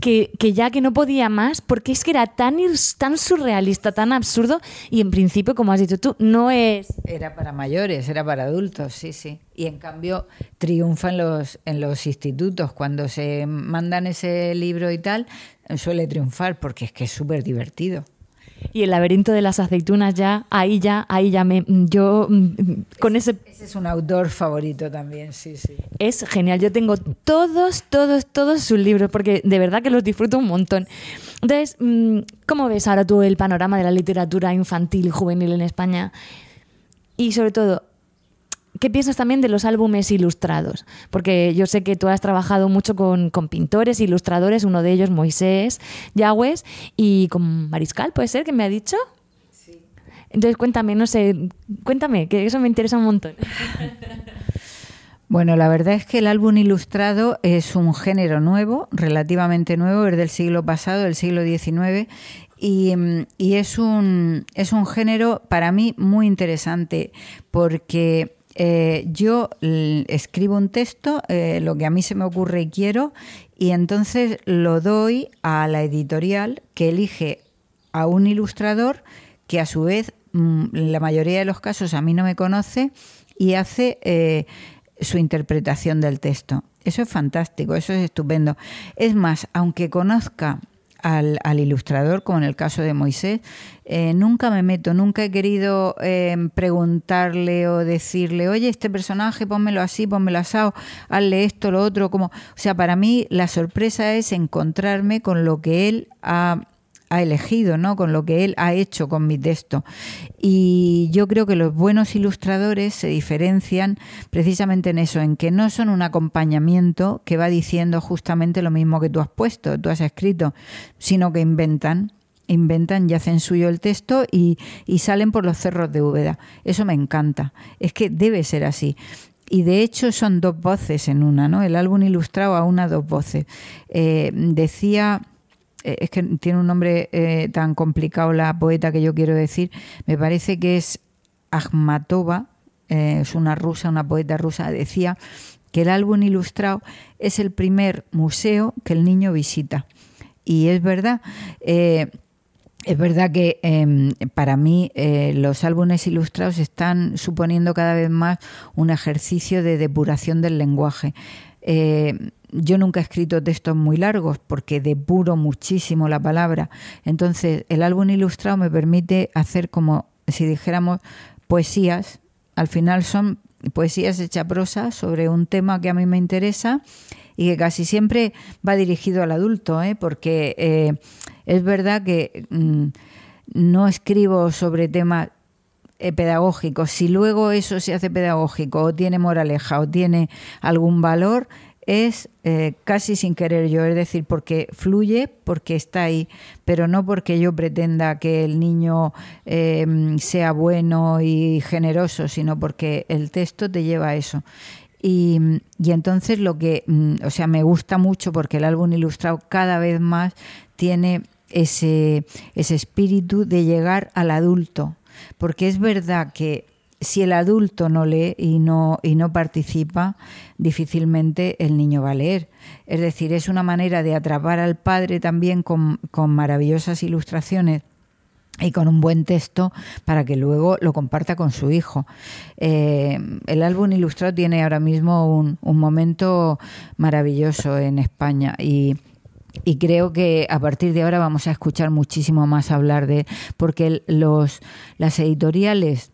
que, ya que no podía más, porque es que era tan, tan surrealista, tan absurdo, y en principio, como has dicho tú, no es... Era para mayores, era para adultos, sí, sí. Y en cambio triunfa en los, en los institutos, cuando se mandan ese libro y tal, suele triunfar, porque es que es súper divertido. Y el laberinto de las aceitunas ya, ahí ya, ahí ya me... Yo mm, con ese... Ese es un autor favorito también, sí, sí. Es genial, yo tengo todos, todos, todos sus libros, porque de verdad que los disfruto un montón. Entonces, mm, ¿cómo ves ahora tú el panorama de la literatura infantil y juvenil en España? Y sobre todo, ¿Qué piensas también de los álbumes ilustrados? Porque yo sé que tú has trabajado mucho con, pintores, ilustradores, uno de ellos Moisés Yagües y con Mariscal, ¿puede ser que me ha dicho? Sí. Entonces cuéntame, no sé, cuéntame, que eso me interesa un montón. Bueno, la verdad es que el álbum ilustrado es un género nuevo, relativamente nuevo, es del siglo pasado, del siglo XIX, y, y, es, un, es un género para mí muy interesante porque eh, yo escribo un texto, eh, lo que a mí se me ocurre y quiero, y entonces lo doy a la editorial que elige a un ilustrador que a su vez mm, en la mayoría de los casos a mí no me conoce y hace eh, su interpretación del texto. Eso es fantástico, eso es estupendo. Es más, aunque conozca al, ilustrador, como en el caso de Moisés, eh, nunca me meto, nunca he querido eh, preguntarle o decirle, oye, este personaje, pónmelo así, pónmelo asado, hazle esto, lo otro, como... O sea, para mí la sorpresa es encontrarme con lo que él ha ha elegido, ¿no? Con lo que él ha hecho con mi texto. Y yo creo que los buenos ilustradores se diferencian precisamente en eso, en que no son un acompañamiento que va diciendo justamente lo mismo que tú has puesto, tú has escrito, sino que inventan inventan y hacen suyo el texto y, y, salen por los cerros de Úbeda. Eso me encanta. Es que debe ser así. Y de hecho son dos voces en una, ¿no? El álbum ilustrado a una, dos voces. Eh, decía es que tiene un nombre eh, tan complicado la poeta que yo quiero decir, me parece que es Akhmatova, eh, es una rusa, una poeta rusa, decía que el álbum ilustrado es el primer museo que el niño visita. Y es verdad. es verdad que em, para mí los álbumes ilustrados están suponiendo cada vez más un ejercicio de depuración del lenguaje. Yo nunca he escrito textos muy largos porque depuro muchísimo la palabra. Entonces, el álbum ilustrado me permite hacer como si dijéramos poesías. Al final son poesías hechas prosa sobre un tema que a mí me interesa y que casi siempre va dirigido al adulto, ¿eh? porque eh, es verdad que mm, no escribo sobre temas eh, pedagógicos. Si luego eso se hace pedagógico o tiene moraleja o tiene algún valor, es eh, casi sin querer yo, es decir, porque fluye, porque está ahí, pero no porque yo pretenda que el niño em, sea bueno y generoso, sino porque el texto te lleva a eso. Y, y, entonces lo que, mm, o sea, me gusta mucho porque el álbum ilustrado cada vez más tiene ese, ese espíritu de llegar al adulto, porque es verdad que si el adulto no lee y no, y no participa, difícilmente el niño va a leer. Es decir, es una manera de atrapar al padre también con, maravillosas ilustraciones y con un buen texto para que luego lo comparta con su hijo. Eh, el álbum ilustrado tiene ahora mismo un, un momento maravilloso en España y, y creo que a partir de ahora vamos a escuchar muchísimo más hablar de porque los las editoriales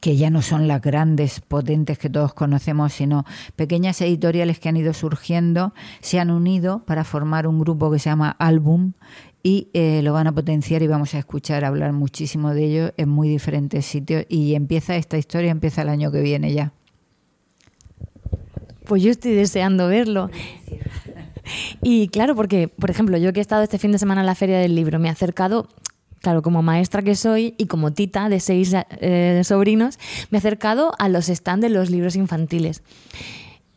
que ya no son las grandes, potentes que todos conocemos, sino pequeñas editoriales que han ido surgiendo, se han unido para formar un grupo que se llama Album y eh, lo van a potenciar y vamos a escuchar hablar muchísimo de ello en muy diferentes sitios y empieza esta historia, empieza el año que viene ya. Pues yo estoy deseando verlo. Y claro, porque, por ejemplo, yo que he estado este fin de semana en la Feria del Libro, me he acercado claro, como maestra que soy y como tita de seis eh, sobrinos, me he acercado a los stands de los libros infantiles.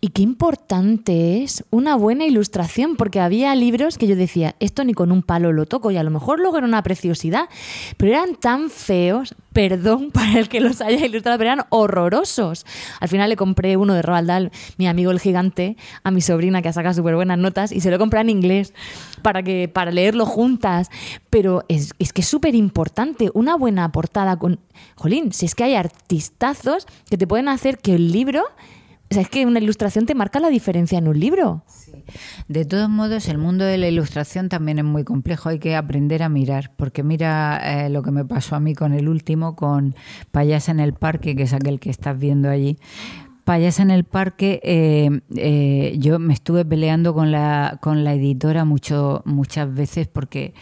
Y qué importante es una buena ilustración, porque había libros que yo decía, esto ni con un palo lo toco, y a lo mejor luego era una preciosidad, pero eran tan feos, perdón para el que los haya ilustrado, pero eran horrorosos. Al final le compré uno de Roald Dahl, mi amigo el gigante, a mi sobrina que ha sacado súper buenas notas, y se lo compré en inglés para, que, para leerlo juntas. Pero es, es que es súper importante, una buena portada con... Jolín, si es que hay artistazos que te pueden hacer que el libro o sea, es que una ilustración te marca la diferencia en un libro. De todos modos, el mundo de la ilustración también es muy complejo. Hay que aprender a mirar, porque mira eh, lo que me pasó a mí con el último, con Payasa en el Parque, que es aquel que estás viendo allí. Payasa en el Parque, eh, eh, yo me estuve peleando con la, con la editora mucho, muchas veces porque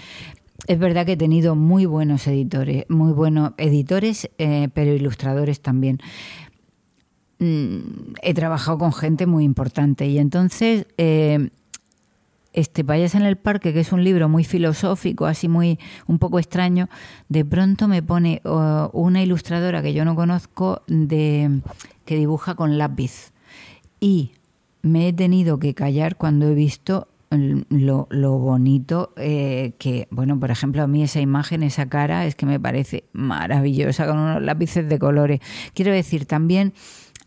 es verdad que he tenido muy buenos editores, muy buenos editores, pero ilustradores también. He trabajado con gente muy importante y entonces eh, este Payas en el Parque, que es un libro muy filosófico, así muy un poco extraño, de pronto me pone una ilustradora que yo no conozco de que dibuja con lápiz y me he tenido que callar cuando he visto lo, bonito eh, que, bueno, por ejemplo, a mí esa imagen, esa cara, es que me parece maravillosa con unos lápices de colores. Quiero decir, también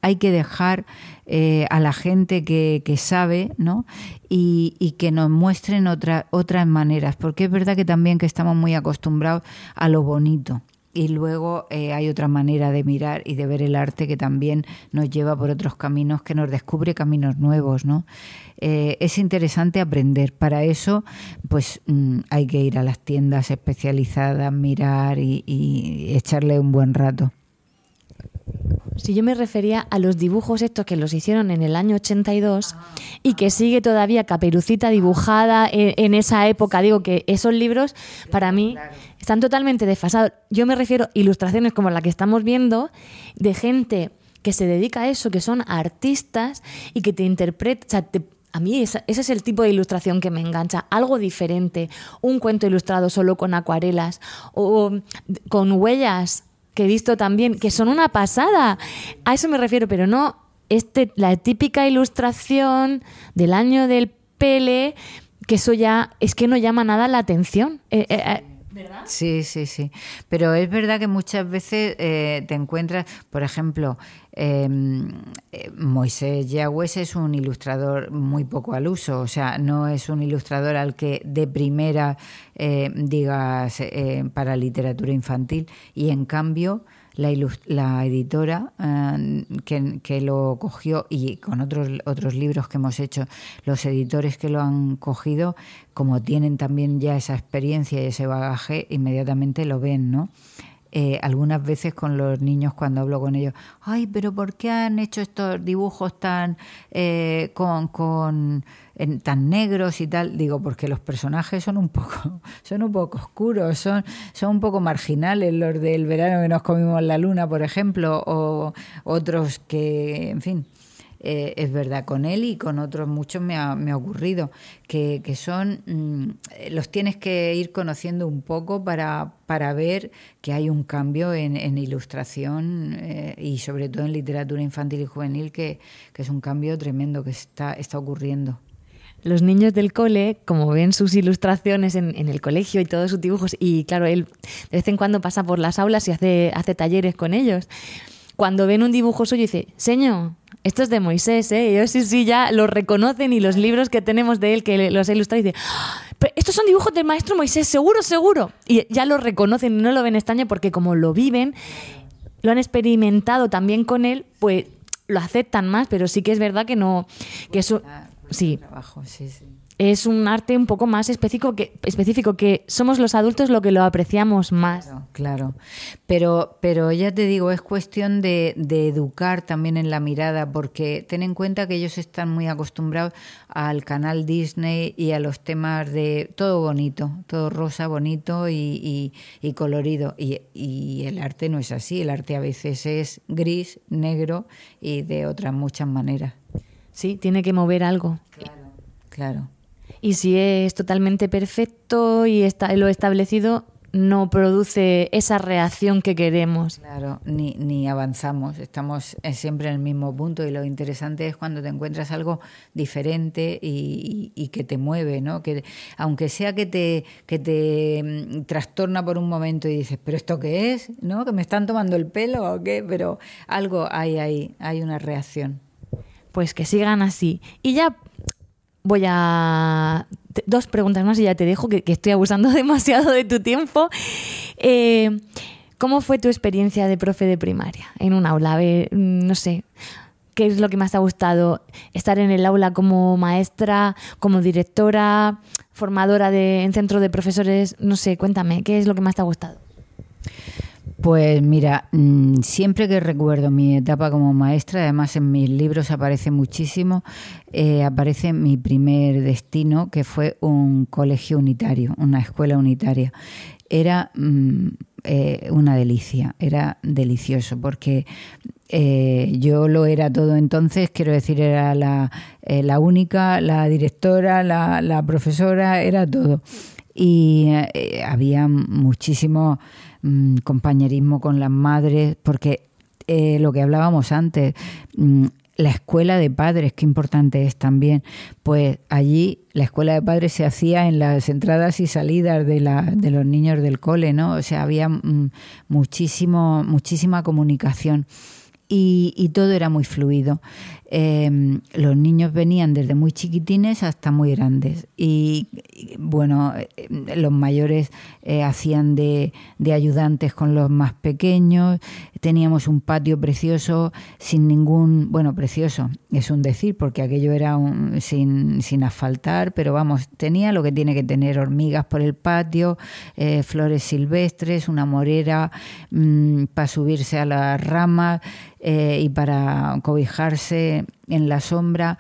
hay que dejar eh, a la gente que, sabe ¿no? Y, que nos muestren otra, otras maneras, porque es verdad que también que estamos muy acostumbrados a lo bonito. y luego eh, hay otra manera de mirar y de ver el arte que también nos lleva por otros caminos, que nos descubre caminos nuevos, ¿no? Eh, es interesante aprender. Para eso, pues mm, hay que ir a las tiendas especializadas, mirar y, echarle un buen rato. Si yo me refería a los dibujos estos que los hicieron en el año 82 y que sigue todavía Caperucita dibujada en, esa época, digo que esos libros para mí están totalmente desfasados. Yo me refiero a ilustraciones como la que estamos viendo de gente que se dedica a eso, que son artistas y que te interpretan, a mí ese es el tipo de ilustración que me engancha, algo diferente, un cuento ilustrado solo con acuarelas o con huellas que he visto también, que son una pasada. A eso me refiero, pero no este, la típica ilustración del año del Pele, que eso ya es que no llama nada la atención. Eh, eh, eh, ¿Verdad? Sí, sí, sí. Pero es verdad que muchas veces te encuentras, por ejemplo, em, Moisés Yagües es un ilustrador muy poco al uso, o sea, no es un ilustrador al que de primera digas para literatura infantil y en cambio la, editora eh, que, lo cogió y con otros, otros libros que hemos hecho, los editores que lo han cogido, como tienen también ya esa experiencia y ese bagaje, inmediatamente lo ven, ¿no? Eh, algunas veces con los niños cuando hablo con ellos, ay, pero ¿por qué han hecho estos dibujos tan eh, con, con tan negros y tal? Digo, porque los personajes son un poco, son un poco oscuros, son, son un poco marginales, los del verano que nos comimos la luna, por ejemplo, o otros que, en fin. Eh, es verdad, con él y con otros muchos me ha, me ha ocurrido, que, que son, mm, los tienes que ir conociendo un poco para, para ver que hay un cambio en, en ilustración eh, y sobre todo en literatura infantil y juvenil, que, que, es un cambio tremendo que está, está ocurriendo. Los niños del cole, como ven sus ilustraciones en, en, el colegio y todos sus dibujos, y claro, él de vez en cuando pasa por las aulas y hace, hace talleres con ellos, cuando ven un dibujo suyo dice, señor, esto es de Moisés, ¿eh? Ellos sí, sí, ya lo reconocen y los libros que tenemos de él que los ha ilustrado, dice, ¡Ah! estos son dibujos del maestro Moisés, seguro, seguro. Y ya lo reconocen y no lo ven extraño porque como lo viven, lo han experimentado también con él, pues lo aceptan más, pero sí que es verdad que no, que eso, sí. Trabajo, sí, sí es un arte un poco más específico que, específico, que somos los adultos lo que lo apreciamos más. Claro, Pero, pero ya te digo, es cuestión de, educar también en la mirada, porque ten en cuenta que ellos están muy acostumbrados al canal Disney y a los temas de todo bonito, todo rosa, bonito y, colorido. Y, y el arte no es así, el arte a veces es gris, negro y de otras muchas maneras. Sí, tiene que mover algo. Claro, claro y si es totalmente perfecto y está lo establecido no produce esa reacción que queremos. Claro, ni, ni avanzamos, estamos siempre en el mismo punto y lo interesante es cuando te encuentras algo diferente y, que te mueve, ¿no? Que aunque sea que te, que te mm, trastorna por un momento y dices, pero esto qué es, ¿no? Que me están tomando el pelo o qué, pero algo hay ahí, hay una reacción. Pues que sigan así. Y ya voy a... Dos preguntas más y ya te dejo, que, estoy abusando demasiado de tu tiempo. Eh, ¿Cómo fue tu experiencia de profe de primaria en un aula? no sé, ¿qué es lo que más te ha gustado? ¿Estar en el aula como maestra, como directora, formadora de, en centro de profesores? No sé, cuéntame, ¿qué es lo que más te ha gustado? Pues mira, mm, siempre que recuerdo mi etapa como maestra, además en mis libros aparece muchísimo, eh, aparece mi primer destino, que fue un colegio unitario, una escuela unitaria. Era mm, eh, una delicia, era delicioso, porque eh, yo lo era todo entonces, quiero decir, era la, única, la directora, la, la, profesora, era todo. Y había muchísimo Mm, compañerismo con las madres, porque eh, lo que hablábamos antes, mm, la escuela de padres, qué importante es también, pues allí la escuela de padres se hacía en las entradas y salidas de, la, de los niños del cole, ¿no? O sea, había mm, muchísimo, muchísima comunicación. Y, todo era muy fluido. Em, los niños venían desde muy chiquitines hasta muy grandes. Y, bueno, em, los mayores eh, hacían de, ayudantes con los más pequeños, teníamos un patio precioso sin ningún, bueno, precioso, es un decir, porque aquello era un, sin, sin asfaltar, pero vamos, tenía lo que tiene que tener, hormigas por el patio, eh, flores silvestres, una morera mm, para subirse a las ramas, eh, y para cobijarse en la sombra.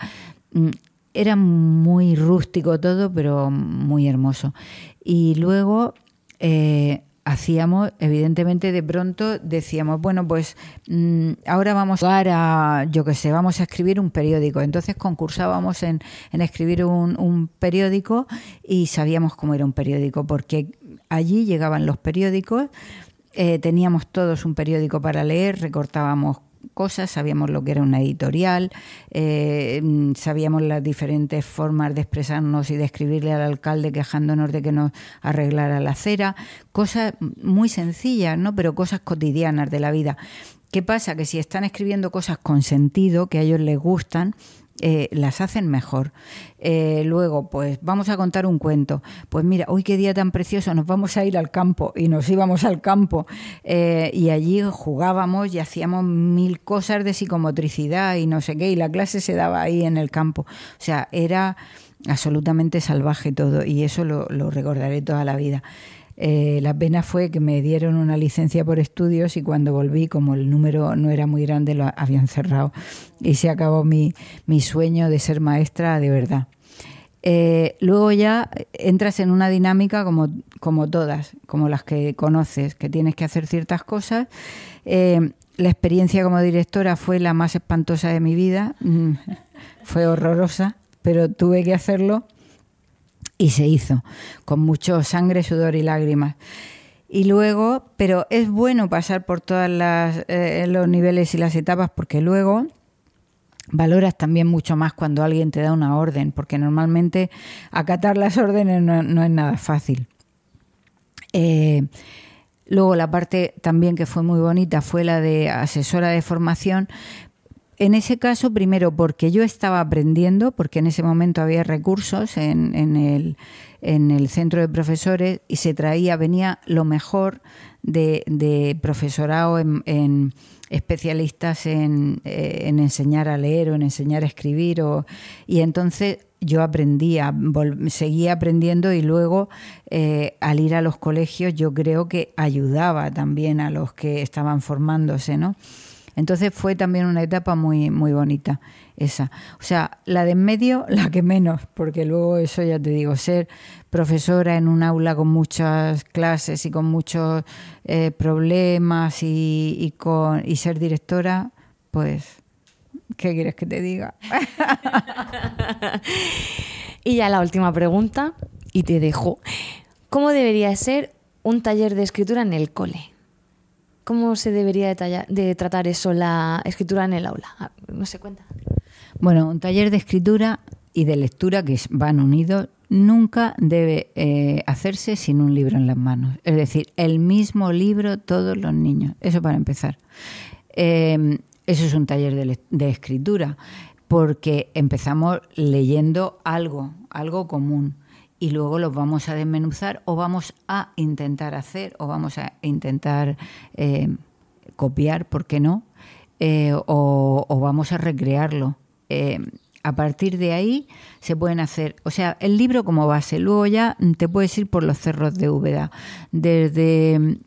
Mm, era muy rústico todo, pero muy hermoso. Y luego eh, hacíamos, evidentemente, de pronto decíamos, bueno, pues mm, ahora vamos a, yo qué sé, vamos a escribir un periódico. Entonces concursábamos en, escribir un, un, periódico y sabíamos cómo era un periódico, porque allí llegaban los periódicos, eh, teníamos todos un periódico para leer, recortábamos cosas, sabíamos lo que era una editorial, eh, sabíamos las diferentes formas de expresarnos y de escribirle al alcalde quejándonos de que nos arreglara la acera, cosas muy sencillas, ¿no? pero cosas cotidianas de la vida. ¿Qué pasa? Que si están escribiendo cosas con sentido, que a ellos les gustan, eh, las hacen mejor. Eh, luego, pues vamos a contar un cuento. Pues mira, hoy qué día tan precioso, nos vamos a ir al campo y nos íbamos al campo eh, y allí jugábamos y hacíamos mil cosas de psicomotricidad y no sé qué, y la clase se daba ahí en el campo. O sea, era absolutamente salvaje todo y eso lo recordaré toda la vida. Eh, la pena fue que me dieron una licencia por estudios y cuando volví, como el número no era muy grande, lo habían cerrado y se acabó mi, sueño de ser maestra de verdad. Eh, luego ya entras en una dinámica como, todas, como las que conoces, que tienes que hacer ciertas cosas. Eh, la experiencia como directora fue la más espantosa de mi vida, mm, fue horrorosa, pero tuve que hacerlo y se hizo, con mucho sangre, sudor y lágrimas. Y luego, pero es bueno pasar por todos eh, los niveles y las etapas porque luego valoras también mucho más cuando alguien te da una orden, porque normalmente acatar las órdenes no, es nada fácil. Eh, luego la parte también que fue muy bonita fue la de asesora de formación, en ese caso, primero porque yo estaba aprendiendo, porque en ese momento había recursos en, el, centro de profesores y se traía, venía lo mejor de, profesorado en, especialistas en, eh, en, enseñar a leer o en enseñar a escribir. O, y entonces yo aprendía, seguía aprendiendo y luego eh, al ir a los colegios yo creo que ayudaba también a los que estaban formándose, ¿no? Entonces fue también una etapa muy, muy bonita esa. O sea, la de en medio, la que menos, porque luego eso ya te digo, ser profesora en un aula con muchas clases y con muchos eh, problemas y, y, con, y ser directora, pues, ¿qué quieres que te diga? y ya la última pregunta, y te dejo. ¿Cómo debería ser un taller de escritura en el cole? ¿Cómo se debería de, tratar eso, la escritura en el aula? Ah, no se cuenta. Bueno, un taller de escritura y de lectura que van unidos nunca debe eh, hacerse sin un libro en las manos. Es decir, el mismo libro todos los niños. Eso para empezar. Em, eso es un taller de, de, escritura, porque empezamos leyendo algo, algo común y luego los vamos a desmenuzar o vamos a intentar hacer o vamos a intentar eh, copiar, ¿por qué no? Eh, o, vamos a recrearlo. Eh, a partir de ahí se pueden hacer, o sea, el libro como base, luego ya te puedes ir por los cerros de Úbeda, desde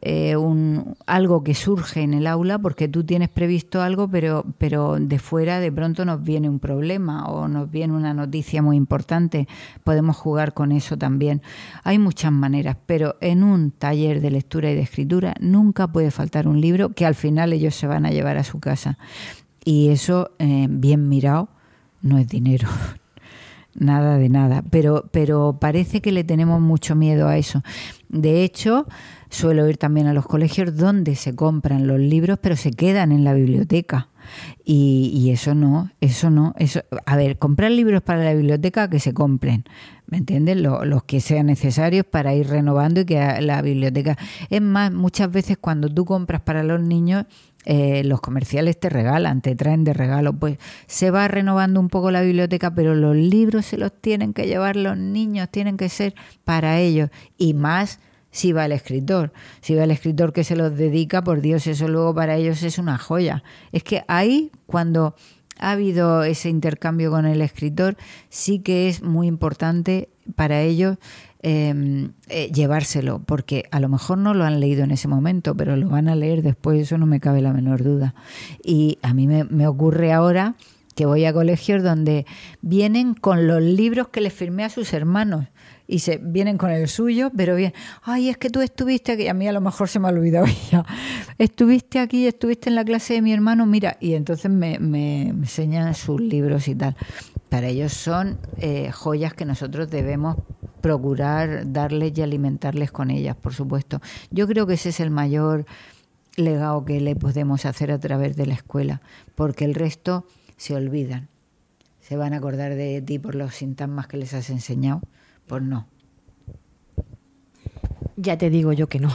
eh, un, algo que surge en el aula porque tú tienes previsto algo, pero, pero de fuera de pronto nos viene un problema o nos viene una noticia muy importante. Podemos jugar con eso también. Hay muchas maneras, pero en un taller de lectura y de escritura nunca puede faltar un libro que al final ellos se van a llevar a su casa. Y eso, eh, bien mirado, no es dinero. nada de nada, pero, pero parece que le tenemos mucho miedo a eso. De hecho, Suelo ir también a los colegios donde se compran los libros, pero se quedan en la biblioteca. Y, eso no, eso no. Eso, a ver, comprar libros para la biblioteca que se compren, ¿me entiendes? los que sean necesarios para ir renovando y que la biblioteca. Es más, muchas veces cuando tú compras para los niños, eh, los comerciales te regalan, te traen de regalo, pues se va renovando un poco la biblioteca, pero los libros se los tienen que llevar los niños, tienen que ser para ellos y más si va el escritor, si va el escritor que se los dedica, por Dios, eso luego para ellos es una joya. Es que ahí cuando ha habido ese intercambio con el escritor, sí que es muy importante para ellos em, eh, llevárselo, porque a lo mejor no lo han leído en ese momento, pero lo van a leer después, eso no me cabe la menor duda. Y a mí me, me ocurre ahora que voy a colegios donde vienen con los libros que les firmé a sus hermanos y se vienen con el suyo, pero bien, ay, es que tú estuviste aquí, a mí a lo mejor se me ha olvidado ya, estuviste aquí, estuviste en la clase de mi hermano, mira, y entonces me, me enseñan sus libros y tal. Para ellos son eh, joyas que nosotros debemos procurar darles y alimentarles con ellas, por supuesto. Yo creo que ese es el mayor legado que le podemos hacer a través de la escuela, porque el resto se olvidan. Se van a acordar de ti por los sintagmas que les has enseñado pues no. Ya te digo yo que no.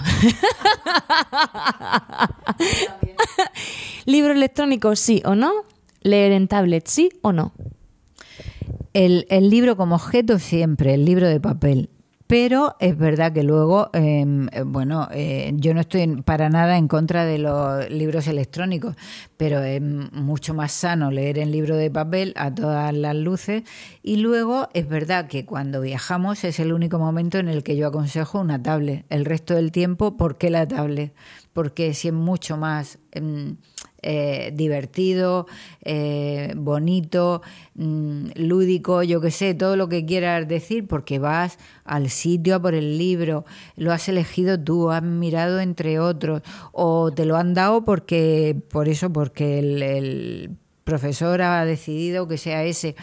¿Libro electrónico sí o no? ¿Leer en tablet sí o no? El, el libro como objeto siempre, el libro de papel. Pero es verdad que luego, em, eh, bueno, eh, yo no estoy para nada en contra de los libros electrónicos, pero es mucho más sano leer en libro de papel a todas las luces. Y luego es verdad que cuando viajamos es el único momento en el que yo aconsejo una tablet. El resto del tiempo, ¿por qué la tablet? Porque si es mucho más... Em, eh, divertido, eh, bonito, mm, lúdico, yo que sé, todo lo que quieras decir, porque vas al sitio a por el libro, lo has elegido tú, has mirado entre otros, o te lo han dado porque, por eso, porque el profesor ha decidido que sea ese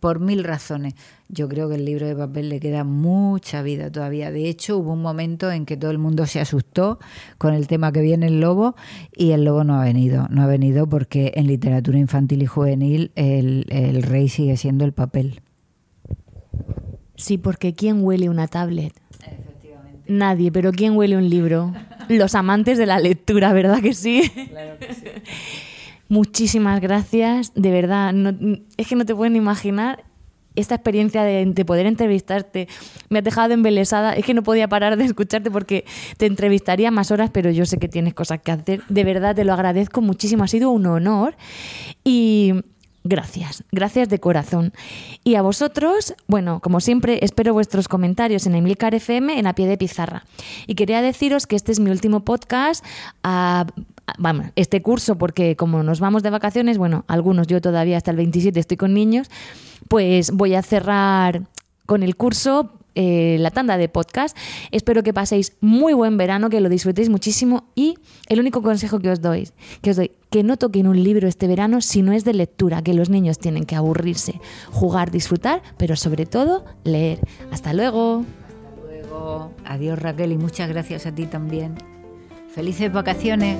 por mil razones. Yo creo que el libro de papel le queda mucha vida todavía. De hecho, hubo un momento en que todo el mundo se asustó con el tema que viene el lobo y el lobo no ha venido. No ha venido porque en literatura infantil y juvenil el, el rey sigue siendo el papel. Sí, porque ¿quién huele una tablet? Nadie, pero ¿quién huele un libro? Los amantes de la lectura, ¿verdad que sí? Claro que sí. Muchísimas gracias, de verdad. es que no te pueden imaginar esta experiencia de, poder entrevistarte. Me ha dejado embelesada. Es que no podía parar de escucharte porque te entrevistaría más horas, pero yo sé que tienes cosas que hacer. De verdad te lo agradezco muchísimo. Ha sido un honor. Y Gracias, gracias de corazón. Y a vosotros, bueno, como siempre, espero vuestros comentarios en Emilcar FM en a pie de pizarra. Y quería deciros que este es mi último podcast. A, vamos, este curso, porque como nos vamos de vacaciones, bueno, algunos, yo todavía hasta el 27 estoy con niños, pues voy a cerrar con el curso eh, la tanda de podcast. Espero que paséis muy buen verano, que lo disfrutéis muchísimo y el único consejo que os doy, que os doy, que no toquen un libro este verano si no es de lectura, que los niños tienen que aburrirse, jugar, disfrutar, pero sobre todo leer. Hasta luego. Hasta luego. Adiós Raquel y muchas gracias a ti también. Felices vacaciones.